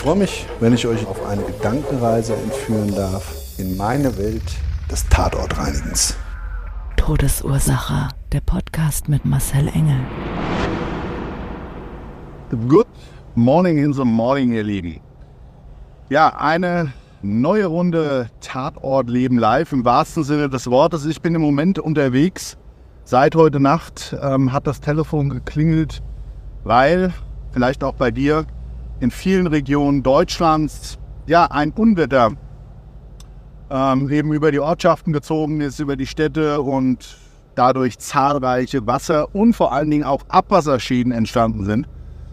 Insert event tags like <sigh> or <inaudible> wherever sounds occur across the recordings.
Ich freue mich, wenn ich euch auf eine Gedankenreise entführen darf in meine Welt des Tatortreinigens. Todesursache. Der Podcast mit Marcel Engel. Good morning in the morning, ihr Lieben. Ja, eine neue Runde Tatort Leben live im wahrsten Sinne des Wortes. Ich bin im Moment unterwegs. Seit heute Nacht ähm, hat das Telefon geklingelt, weil, vielleicht auch bei dir, in vielen Regionen Deutschlands ja ein Unwetter ähm, eben über die Ortschaften gezogen ist, über die Städte und dadurch zahlreiche Wasser- und vor allen Dingen auch Abwasserschäden entstanden sind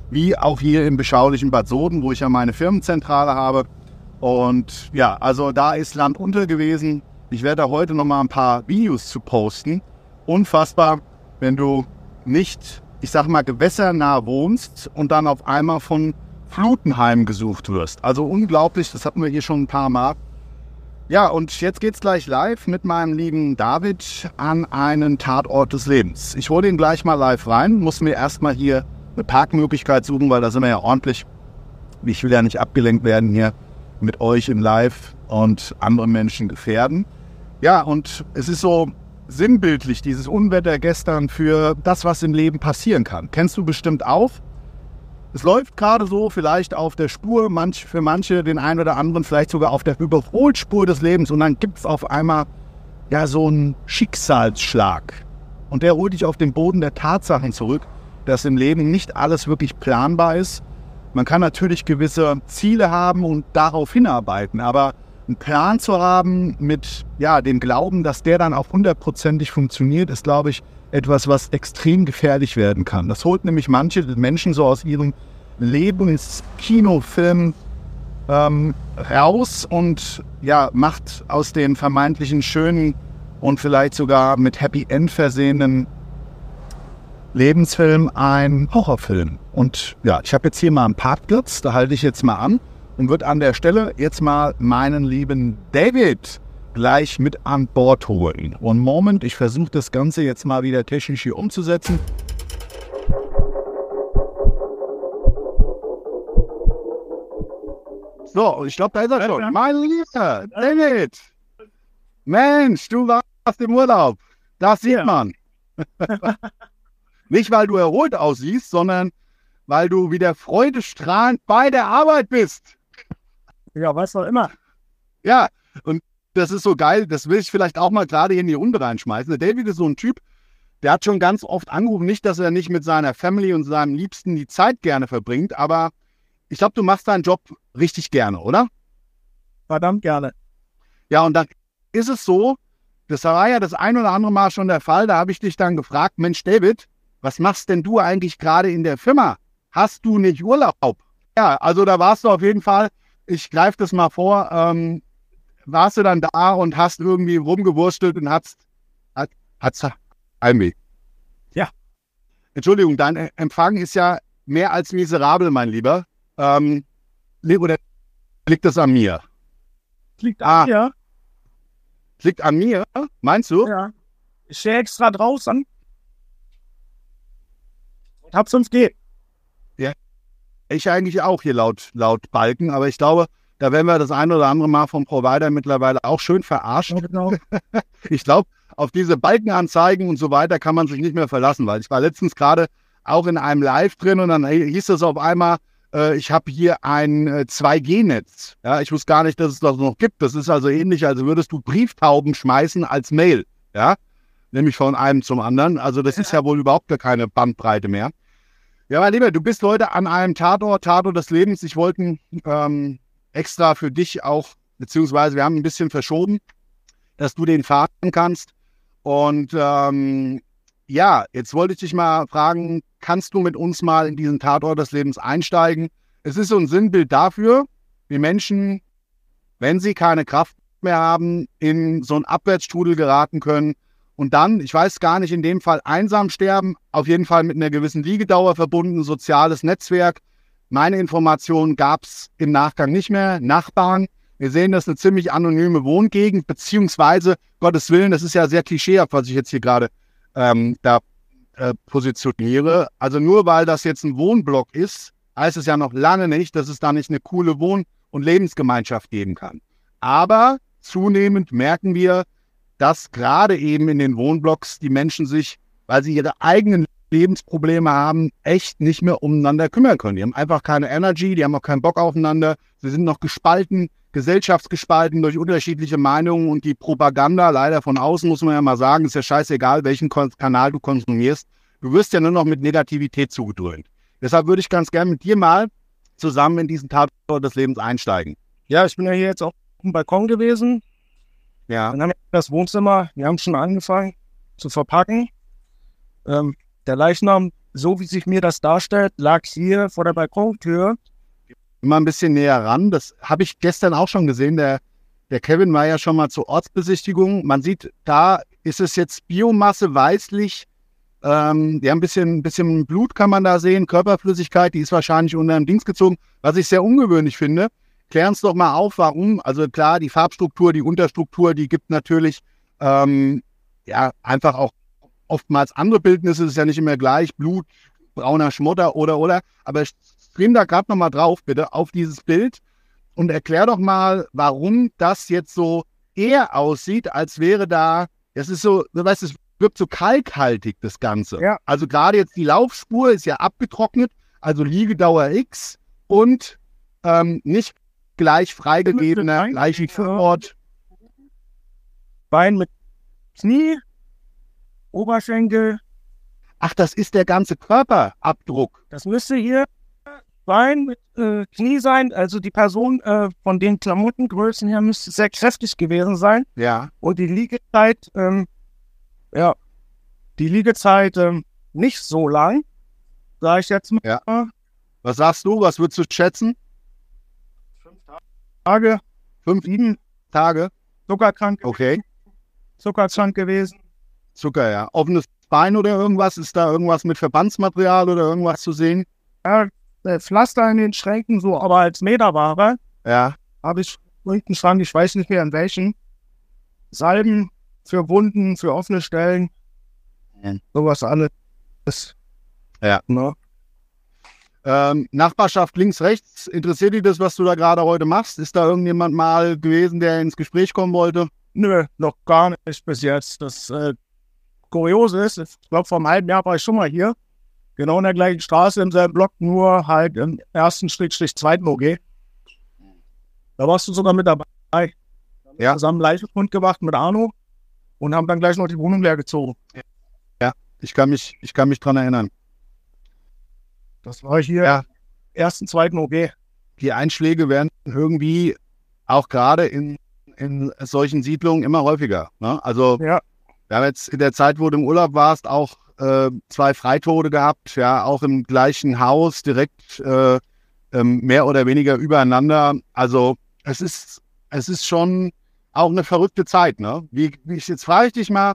wie auch hier im beschaulichen Bad Soden, wo ich ja meine Firmenzentrale habe. Und ja, also da ist Land unter gewesen. Ich werde da heute noch mal ein paar Videos zu posten. Unfassbar, wenn du nicht, ich sag mal, gewässernah wohnst und dann auf einmal von Fluten heimgesucht wirst. Also unglaublich, das hatten wir hier schon ein paar Mal. Ja, und jetzt geht's gleich live mit meinem lieben David an einen Tatort des Lebens. Ich hole ihn gleich mal live rein, muss mir erstmal hier eine Parkmöglichkeit suchen, weil da sind wir ja ordentlich. Ich will ja nicht abgelenkt werden hier mit euch im Live und andere Menschen gefährden. Ja, und es ist so sinnbildlich, dieses Unwetter gestern für das, was im Leben passieren kann. Kennst du bestimmt auch. Es läuft gerade so vielleicht auf der Spur, manch, für manche den einen oder anderen vielleicht sogar auf der Überholspur des Lebens und dann gibt es auf einmal ja so einen Schicksalsschlag. Und der holt dich auf den Boden der Tatsachen zurück dass im Leben nicht alles wirklich planbar ist. Man kann natürlich gewisse Ziele haben und darauf hinarbeiten, aber einen Plan zu haben mit ja, dem Glauben, dass der dann auch hundertprozentig funktioniert, ist, glaube ich, etwas, was extrem gefährlich werden kann. Das holt nämlich manche Menschen so aus ihrem Lebenskinofilm ähm, raus und ja, macht aus den vermeintlichen schönen und vielleicht sogar mit Happy End versehenen Lebensfilm ein Horrorfilm. Und ja, ich habe jetzt hier mal einen Parkplatz, da halte ich jetzt mal an und würde an der Stelle jetzt mal meinen lieben David gleich mit an Bord holen. Und Moment, ich versuche das Ganze jetzt mal wieder technisch hier umzusetzen. So, ich glaube, da ist er schon. Mein Lieber, David. Mensch, du warst im Urlaub. Das sieht man. <laughs> Nicht, weil du erholt aussiehst, sondern weil du wieder freudestrahlend bei der Arbeit bist. Ja, was doch immer. Ja, und das ist so geil, das will ich vielleicht auch mal gerade hier in die Runde reinschmeißen. Der David ist so ein Typ, der hat schon ganz oft angerufen, nicht, dass er nicht mit seiner Family und seinem Liebsten die Zeit gerne verbringt, aber ich glaube, du machst deinen Job richtig gerne, oder? Verdammt gerne. Ja, und dann ist es so, das war ja das ein oder andere Mal schon der Fall, da habe ich dich dann gefragt, Mensch, David, was machst denn du eigentlich gerade in der Firma? Hast du nicht Urlaub? Ja, also da warst du auf jeden Fall, ich greife das mal vor, ähm, warst du dann da und hast irgendwie rumgewurstelt und hast, hat, hat's Heimweh. Ja. Entschuldigung, dein Empfang ist ja mehr als miserabel, mein Lieber. Ähm, oder liegt das an mir? Liegt an ah, mir. Liegt an mir, meinst du? Ja. Ich stehe extra draußen und hab 5G. Ja. Ich eigentlich auch hier laut, laut Balken, aber ich glaube, da werden wir das ein oder andere Mal vom Provider mittlerweile auch schön verarscht. Ja, genau. <laughs> ich glaube, auf diese Balkenanzeigen und so weiter kann man sich nicht mehr verlassen, weil ich war letztens gerade auch in einem Live drin und dann hieß es auf einmal, äh, ich habe hier ein äh, 2G-Netz. Ja, ich wusste gar nicht, dass es das noch gibt. Das ist also ähnlich, als würdest du Brieftauben schmeißen als Mail. Ja, nämlich von einem zum anderen. Also das ist ja wohl überhaupt gar keine Bandbreite mehr. Ja, mein Lieber, du bist heute an einem Tatort, Tatort des Lebens. Ich wollte ähm, extra für dich auch, beziehungsweise wir haben ein bisschen verschoben, dass du den fahren kannst. Und ähm, ja, jetzt wollte ich dich mal fragen, kannst du mit uns mal in diesen Tatort des Lebens einsteigen? Es ist so ein Sinnbild dafür, wie Menschen, wenn sie keine Kraft mehr haben, in so einen Abwärtsstrudel geraten können und dann, ich weiß gar nicht, in dem Fall einsam sterben, auf jeden Fall mit einer gewissen Liegedauer verbunden, soziales Netzwerk. Meine Informationen gab es im Nachgang nicht mehr. Nachbarn, wir sehen, das ist eine ziemlich anonyme Wohngegend, beziehungsweise, Gottes Willen, das ist ja sehr klischeehaft, was ich jetzt hier gerade ähm, da äh, positioniere. Also nur weil das jetzt ein Wohnblock ist, heißt es ja noch lange nicht, dass es da nicht eine coole Wohn- und Lebensgemeinschaft geben kann. Aber zunehmend merken wir, dass gerade eben in den Wohnblocks die Menschen sich, weil sie ihre eigenen Lebensprobleme haben, echt nicht mehr umeinander kümmern können. Die haben einfach keine Energy, die haben auch keinen Bock aufeinander. Sie sind noch gespalten, gesellschaftsgespalten durch unterschiedliche Meinungen und die Propaganda, leider von außen muss man ja mal sagen, ist ja scheißegal, welchen Kanal du konsumierst. Du wirst ja nur noch mit Negativität zugedröhnt. Deshalb würde ich ganz gerne mit dir mal zusammen in diesen Tatort des Lebens einsteigen. Ja, ich bin ja hier jetzt auf dem Balkon gewesen. Ja. Dann haben wir das Wohnzimmer, wir haben schon angefangen zu verpacken. Ähm, der Leichnam, so wie sich mir das darstellt, lag hier vor der Balkontür. Immer ein bisschen näher ran. Das habe ich gestern auch schon gesehen. Der, der Kevin war ja schon mal zur Ortsbesichtigung. Man sieht, da ist es jetzt Biomasse weißlich. Ähm, ja, ein bisschen, bisschen Blut kann man da sehen, Körperflüssigkeit, die ist wahrscheinlich unter dem Dings gezogen, was ich sehr ungewöhnlich finde. Klären uns doch mal auf, warum. Also klar, die Farbstruktur, die Unterstruktur, die gibt natürlich ähm, ja einfach auch oftmals andere Bildnisse, es ist ja nicht immer gleich, Blut, brauner Schmutter oder oder. Aber stream da gerade nochmal drauf, bitte, auf dieses Bild und erklär doch mal, warum das jetzt so eher aussieht, als wäre da, es ist so, du weißt, es wirkt so kalkhaltig, das Ganze. Ja. Also gerade jetzt die Laufspur ist ja abgetrocknet, also Liegedauer X und ähm, nicht gleich freigegebener Nein. Leichenvorort. Bein mit Knie, Oberschenkel. Ach, das ist der ganze Körperabdruck. Das müsste hier Bein mit äh, Knie sein. Also die Person äh, von den Klamottengrößen her müsste sehr kräftig gewesen sein. Ja. Und die Liegezeit, ähm, ja, die Liegezeit ähm, nicht so lang, sage ich jetzt mal. Ja. Was sagst du? Was würdest du schätzen? Fünf Tage, Fünf, sieben Tage? zuckerkrank, Okay. zuckerkrank gewesen. Zucker, ja. Offenes Bein oder irgendwas? Ist da irgendwas mit Verbandsmaterial oder irgendwas zu sehen? Ja, Pflaster in den Schränken, so, aber als Meterware Ja. habe ich irgendeinen Schrank, ich weiß nicht mehr in welchen. Salben für Wunden, für offene Stellen, sowas alles. Ja. Ne? Ähm, Nachbarschaft links, rechts. Interessiert dich das, was du da gerade heute machst? Ist da irgendjemand mal gewesen, der ins Gespräch kommen wollte? Nö, noch gar nicht bis jetzt. Das äh, Kuriose ist, ich glaube, vor einem halben Jahr war ich schon mal hier. Genau in der gleichen Straße, im selben Block, nur halt im ersten Schrägstrich zweiten OG. Da warst du sogar mit dabei. Ja. Zusammen Leichenfund gemacht mit Arno und haben dann gleich noch die Wohnung leer gezogen. Ich kann mich, ich kann mich dran erinnern. Das war hier Ja. ersten, zweiten OG. Die Einschläge werden irgendwie auch gerade in, in solchen Siedlungen immer häufiger. Ne? Also Ja. wir haben jetzt in der Zeit, wo du im Urlaub warst, auch äh, zwei Freitode gehabt, ja, auch im gleichen Haus, direkt äh, ähm, mehr oder weniger übereinander. Also es ist, es ist schon auch eine verrückte Zeit, ne? Wie, wie ich jetzt frage ich dich mal,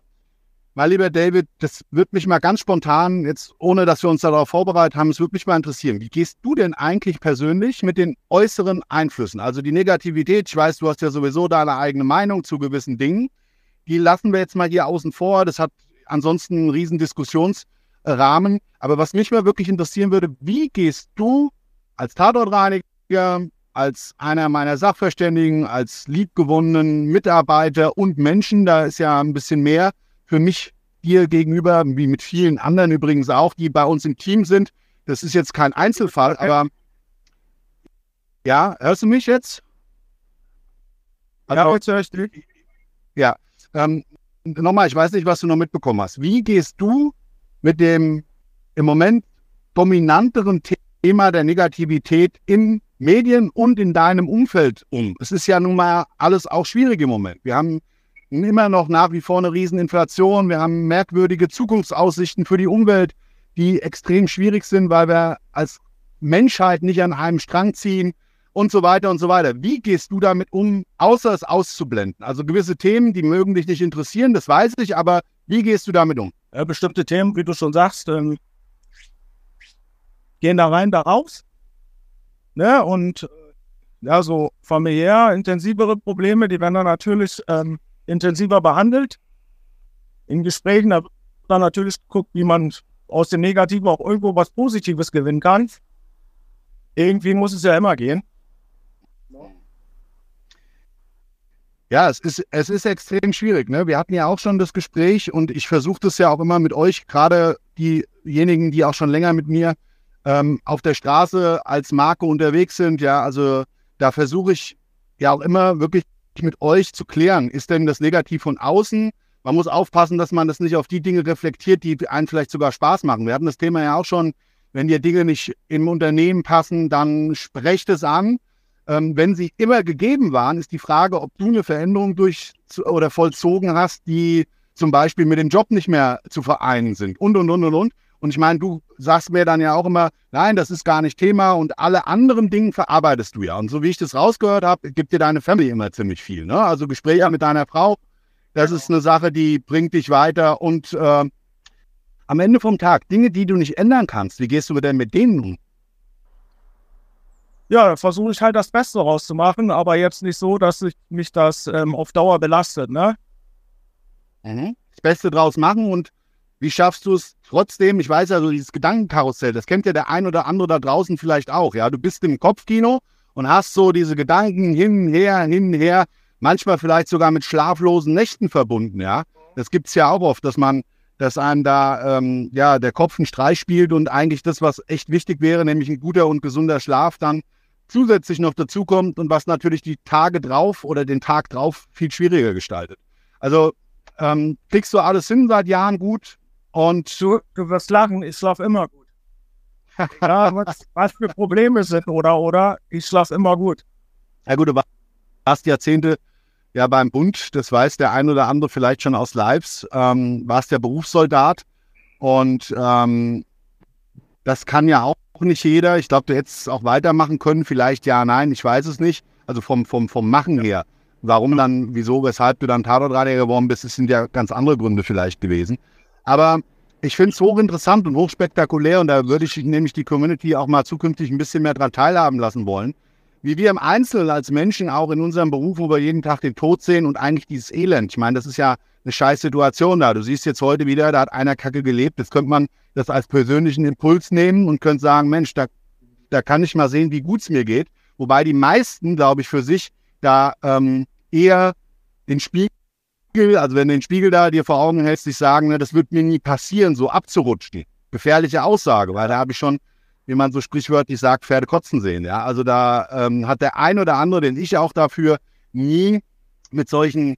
mein lieber David, das wird mich mal ganz spontan, jetzt ohne dass wir uns darauf vorbereitet haben, es würde mich mal interessieren. Wie gehst du denn eigentlich persönlich mit den äußeren Einflüssen? Also die Negativität, ich weiß, du hast ja sowieso deine eigene Meinung zu gewissen Dingen. Die lassen wir jetzt mal hier außen vor. Das hat ansonsten einen riesen Diskussionsrahmen. Aber was mich mal wirklich interessieren würde, wie gehst du als Tatortreiniger, als einer meiner Sachverständigen, als liebgewonnenen Mitarbeiter und Menschen, da ist ja ein bisschen mehr für mich dir gegenüber, wie mit vielen anderen übrigens auch, die bei uns im Team sind. Das ist jetzt kein Einzelfall, aber Ja, hörst du mich jetzt? Also, ja, jetzt höre ich dich. Ja, ähm, nochmal, ich weiß nicht, was du noch mitbekommen hast. Wie gehst du mit dem im Moment dominanteren Thema der Negativität in Medien und in deinem Umfeld um? Es ist ja nun mal alles auch schwierig im Moment. Wir haben immer noch nach wie vor eine Rieseninflation. Wir haben merkwürdige Zukunftsaussichten für die Umwelt, die extrem schwierig sind, weil wir als Menschheit nicht an einem Strang ziehen und so weiter und so weiter. Wie gehst du damit um, außer es auszublenden? Also gewisse Themen, die mögen dich nicht interessieren, das weiß ich, aber wie gehst du damit um? Bestimmte Themen, wie du schon sagst, ähm, gehen da rein, da raus. Ne? Und äh, ja, so familiär intensivere Probleme, die werden dann natürlich ähm, intensiver behandelt. In Gesprächen, da wird dann natürlich geguckt, wie man aus dem Negativen auch irgendwo was Positives gewinnen kann. Irgendwie muss es ja immer gehen. Ja, es ist, es ist extrem schwierig. Ne? Wir hatten ja auch schon das Gespräch und ich versuche das ja auch immer mit euch, gerade diejenigen, die auch schon länger mit mir ähm, auf der Straße als Marke unterwegs sind. Ja, also da versuche ich ja auch immer wirklich mit euch zu klären. Ist denn das Negativ von außen? Man muss aufpassen, dass man das nicht auf die Dinge reflektiert, die einen vielleicht sogar Spaß machen. Wir hatten das Thema ja auch schon, wenn dir Dinge nicht im Unternehmen passen, dann sprecht es an ähm, wenn sie immer gegeben waren, ist die Frage, ob du eine Veränderung durch oder vollzogen hast, die zum Beispiel mit dem Job nicht mehr zu vereinen sind und, und, und, und, und. Und ich meine, du sagst mir dann ja auch immer, nein, das ist gar nicht Thema und alle anderen Dinge verarbeitest du ja. Und so wie ich das rausgehört habe, gibt dir deine Family immer ziemlich viel. Ne? Also Gespräche mit deiner Frau, das ist eine Sache, die bringt dich weiter. Und äh, am Ende vom Tag, Dinge, die du nicht ändern kannst, wie gehst du denn mit denen um? Ja, versuche ich halt das Beste rauszumachen, aber jetzt nicht so, dass ich mich das ähm, auf Dauer belastet, ne? Mhm. Das Beste draus machen und wie schaffst du es trotzdem? Ich weiß ja, so dieses Gedankenkarussell, das kennt ja der ein oder andere da draußen vielleicht auch, ja? Du bist im Kopfkino und hast so diese Gedanken hin, her, hin, her, manchmal vielleicht sogar mit schlaflosen Nächten verbunden, ja? Das gibt es ja auch oft, dass man dass einem da ähm, ja, der Kopf einen Streich spielt und eigentlich das, was echt wichtig wäre, nämlich ein guter und gesunder Schlaf, dann zusätzlich noch dazukommt und was natürlich die Tage drauf oder den Tag drauf viel schwieriger gestaltet. Also ähm, kriegst du alles hin seit Jahren gut und du, du wirst lachen, ich schlafe immer gut. <laughs> ja, was, was, für Probleme sind oder oder ich schlafe immer gut. Ja gut, du warst Jahrzehnte ja beim Bund, das weiß der ein oder andere vielleicht schon aus Lives, ähm, warst der Berufssoldat und ähm, das kann ja auch nicht jeder. Ich glaube, du hättest es auch weitermachen können. Vielleicht ja, nein, ich weiß es nicht. Also vom, vom, vom Machen her. Warum dann, wieso, weshalb du dann Tatortradler geworden bist, das sind ja ganz andere Gründe vielleicht gewesen. Aber ich finde es hochinteressant und hochspektakulär und da würde ich nämlich die Community auch mal zukünftig ein bisschen mehr daran teilhaben lassen wollen. Wie wir im Einzelnen als Menschen auch in unserem Beruf, wo wir jeden Tag den Tod sehen und eigentlich dieses Elend. Ich meine, das ist ja eine scheiß Situation da. Du siehst jetzt heute wieder, da hat einer Kacke gelebt. Jetzt könnte man das als persönlichen Impuls nehmen und könnte sagen, Mensch, da, da kann ich mal sehen, wie gut es mir geht. Wobei die meisten, glaube ich, für sich da ähm, eher den Spiegel, also wenn du den Spiegel da dir vor Augen hältst, sich sagen, ne, das wird mir nie passieren, so abzurutschen. Gefährliche Aussage, weil da habe ich schon, wie man so sprichwörtlich sagt, Pferde kotzen sehen. Ja? Also da ähm, hat der ein oder andere, den ich auch dafür nie mit solchen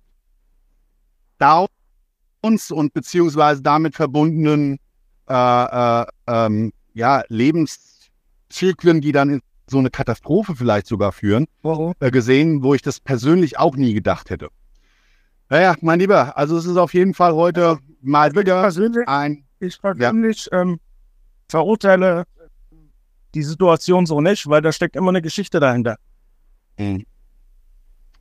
Downs und beziehungsweise damit verbundenen äh, äh, ähm, ja, Lebenszyklen, die dann in so eine Katastrophe vielleicht sogar führen, äh, gesehen, wo ich das persönlich auch nie gedacht hätte. Naja, mein Lieber, also es ist auf jeden Fall heute mal wieder ein. Ich persönlich ja. ähm, verurteile die Situation so nicht, weil da steckt immer eine Geschichte dahinter. Mhm.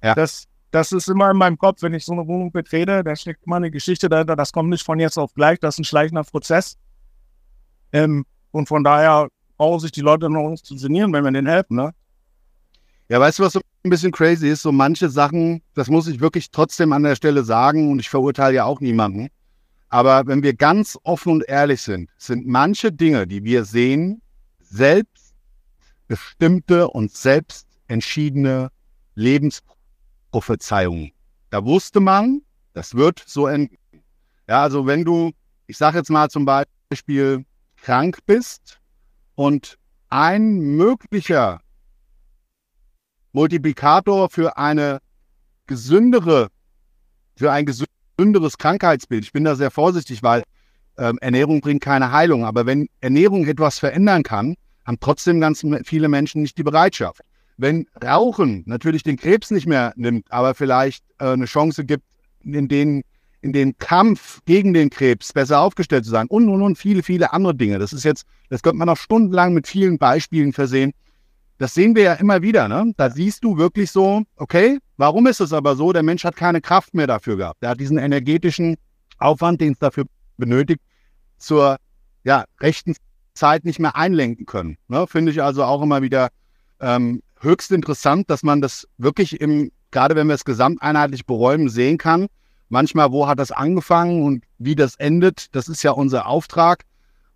Ja. Das, das ist immer in meinem Kopf, wenn ich so eine Wohnung betrete, da steckt immer eine Geschichte dahinter. Das kommt nicht von jetzt auf gleich, das ist ein schleichender Prozess. Ähm, und von daher brauchen sich die Leute noch uns zu sinnieren, wenn wir denen helfen. Ne? Ja, weißt du, was so ein bisschen crazy ist? So manche Sachen, das muss ich wirklich trotzdem an der Stelle sagen und ich verurteile ja auch niemanden. Aber wenn wir ganz offen und ehrlich sind, sind manche Dinge, die wir sehen, selbstbestimmte und selbst entschiedene Lebensprophezeiungen. Da wusste man, das wird so enden. Ja, also wenn du, ich sage jetzt mal zum Beispiel, krank bist und ein möglicher Multiplikator für eine gesündere, für ein gesünderes Krankheitsbild. Ich bin da sehr vorsichtig, weil ähm, Ernährung bringt keine Heilung. Aber wenn Ernährung etwas verändern kann, haben trotzdem ganz viele Menschen nicht die Bereitschaft. Wenn Rauchen natürlich den Krebs nicht mehr nimmt, aber vielleicht äh, eine Chance gibt, in den, in den Kampf gegen den Krebs besser aufgestellt zu sein und, und, und viele, viele andere Dinge. Das ist jetzt, das könnte man noch stundenlang mit vielen Beispielen versehen. Das sehen wir ja immer wieder. Ne? Da siehst du wirklich so, okay, warum ist es aber so? Der Mensch hat keine Kraft mehr dafür gehabt. Er hat diesen energetischen Aufwand, den es dafür benötigt, zur ja, rechten Zeit nicht mehr einlenken können. Ne? Finde ich also auch immer wieder ähm, höchst interessant, dass man das wirklich im, gerade wenn wir es gesamteinheitlich beräumen, sehen kann. Manchmal, wo hat das angefangen und wie das endet, das ist ja unser Auftrag.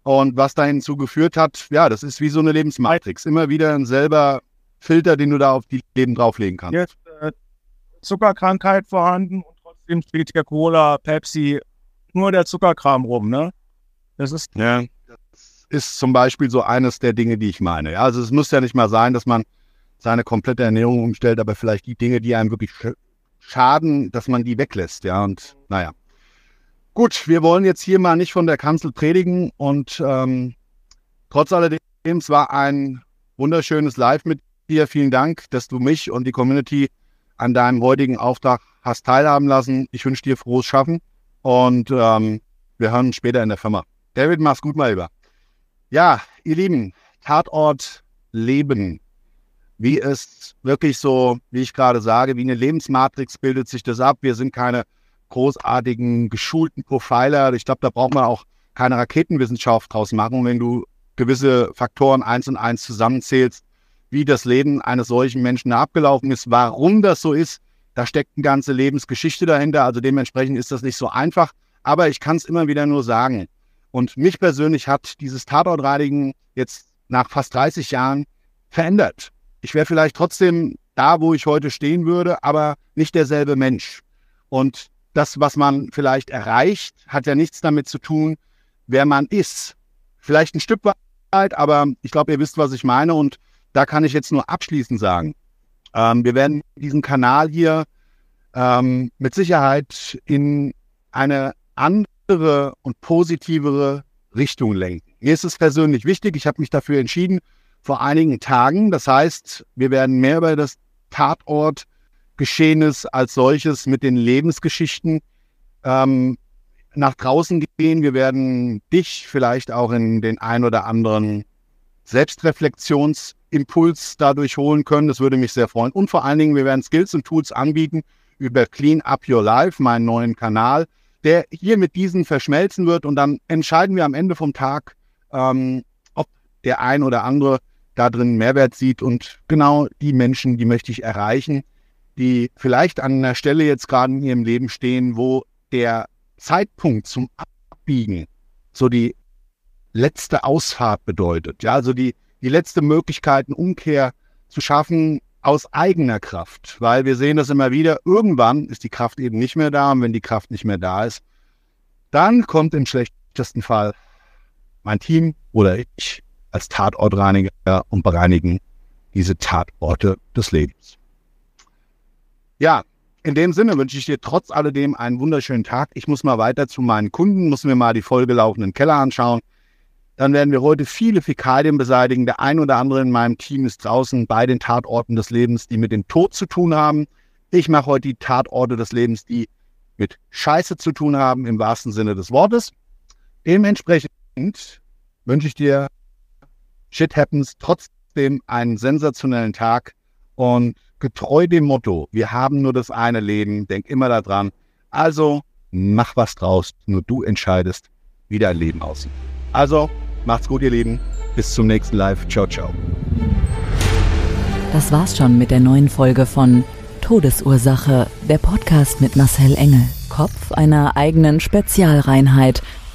Und was dahin zugeführt hat, ja, das ist wie so eine Lebensmatrix. Immer wieder ein selber Filter, den du da auf die Leben drauflegen kannst. Jetzt äh, Zuckerkrankheit vorhanden und trotzdem steht hier Cola, Pepsi, nur der Zuckerkram rum, ne? Das ist. Ja, das ist zum Beispiel so eines der Dinge, die ich meine. Ja, also es muss ja nicht mal sein, dass man seine komplette Ernährung umstellt, aber vielleicht die Dinge, die einem wirklich schaden, dass man die weglässt. Ja, und naja. Gut, wir wollen jetzt hier mal nicht von der Kanzel predigen und ähm, trotz alledem, es war ein wunderschönes Live mit dir. Vielen Dank, dass du mich und die Community an deinem heutigen Auftrag hast teilhaben lassen. Ich wünsche dir frohes Schaffen und ähm, wir hören später in der Firma. David, mach's gut mal lieber. Ja, ihr Lieben, Tatort Leben. Wie es wirklich so, wie ich gerade sage, wie eine Lebensmatrix bildet sich das ab. Wir sind keine großartigen, geschulten Profiler. Ich glaube, da braucht man auch keine Raketenwissenschaft draus machen, wenn du gewisse Faktoren eins und eins zusammenzählst, wie das Leben eines solchen Menschen abgelaufen ist, warum das so ist. Da steckt eine ganze Lebensgeschichte dahinter. Also dementsprechend ist das nicht so einfach. Aber ich kann es immer wieder nur sagen. Und mich persönlich hat dieses Tatortreinigen jetzt nach fast 30 Jahren verändert. Ich wäre vielleicht trotzdem da, wo ich heute stehen würde, aber nicht derselbe Mensch. Und das, was man vielleicht erreicht, hat ja nichts damit zu tun, wer man ist. Vielleicht ein Stück weit, aber ich glaube, ihr wisst, was ich meine. Und da kann ich jetzt nur abschließend sagen, ähm, wir werden diesen Kanal hier ähm, mit Sicherheit in eine andere und positivere Richtung lenken. Mir ist es persönlich wichtig, ich habe mich dafür entschieden vor einigen Tagen. Das heißt, wir werden mehr über das Tatortgeschehenes als solches mit den Lebensgeschichten ähm, nach draußen gehen. Wir werden dich vielleicht auch in den ein oder anderen Selbstreflexionsimpuls dadurch holen können. Das würde mich sehr freuen. Und vor allen Dingen, wir werden Skills und Tools anbieten über Clean Up Your Life, meinen neuen Kanal, der hier mit diesen verschmelzen wird und dann entscheiden wir am Ende vom Tag, ähm, der ein oder andere da drin Mehrwert sieht. Und genau die Menschen, die möchte ich erreichen, die vielleicht an einer Stelle jetzt gerade in ihrem Leben stehen, wo der Zeitpunkt zum Abbiegen so die letzte Ausfahrt bedeutet. Ja, also die, die letzte Möglichkeit, eine Umkehr zu schaffen, aus eigener Kraft, weil wir sehen das immer wieder, irgendwann ist die Kraft eben nicht mehr da. Und wenn die Kraft nicht mehr da ist, dann kommt im schlechtesten Fall mein Team oder ich als Tatortreiniger und bereinigen diese Tatorte des Lebens. Ja, in dem Sinne wünsche ich dir trotz alledem einen wunderschönen Tag. Ich muss mal weiter zu meinen Kunden, muss mir mal die vollgelaufenen Keller anschauen. Dann werden wir heute viele Fäkalien beseitigen. Der ein oder andere in meinem Team ist draußen bei den Tatorten des Lebens, die mit dem Tod zu tun haben. Ich mache heute die Tatorte des Lebens, die mit Scheiße zu tun haben, im wahrsten Sinne des Wortes. Dementsprechend wünsche ich dir Shit Happens trotzdem einen sensationellen Tag und getreu dem Motto, wir haben nur das eine Leben, denk immer daran. Also mach was draus, nur du entscheidest, wie dein Leben aussieht. Also Macht's gut, ihr Lieben. Bis zum nächsten Live. Ciao, ciao. Das war's schon mit der neuen Folge von Todesursache, der Podcast mit Marcel Engel. Kopf einer eigenen Spezialreinheit